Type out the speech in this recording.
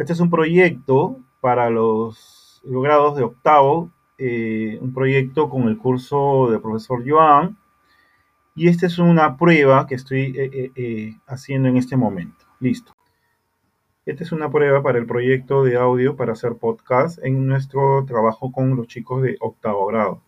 Este es un proyecto para los, grados de octavo, eh, un proyecto con el curso del profesor Joan. Y esta es una prueba que estoy eh, eh, haciendo en este momento. Listo. Esta es una prueba para el proyecto de audio para hacer podcast en nuestro trabajo con los chicos de octavo grado.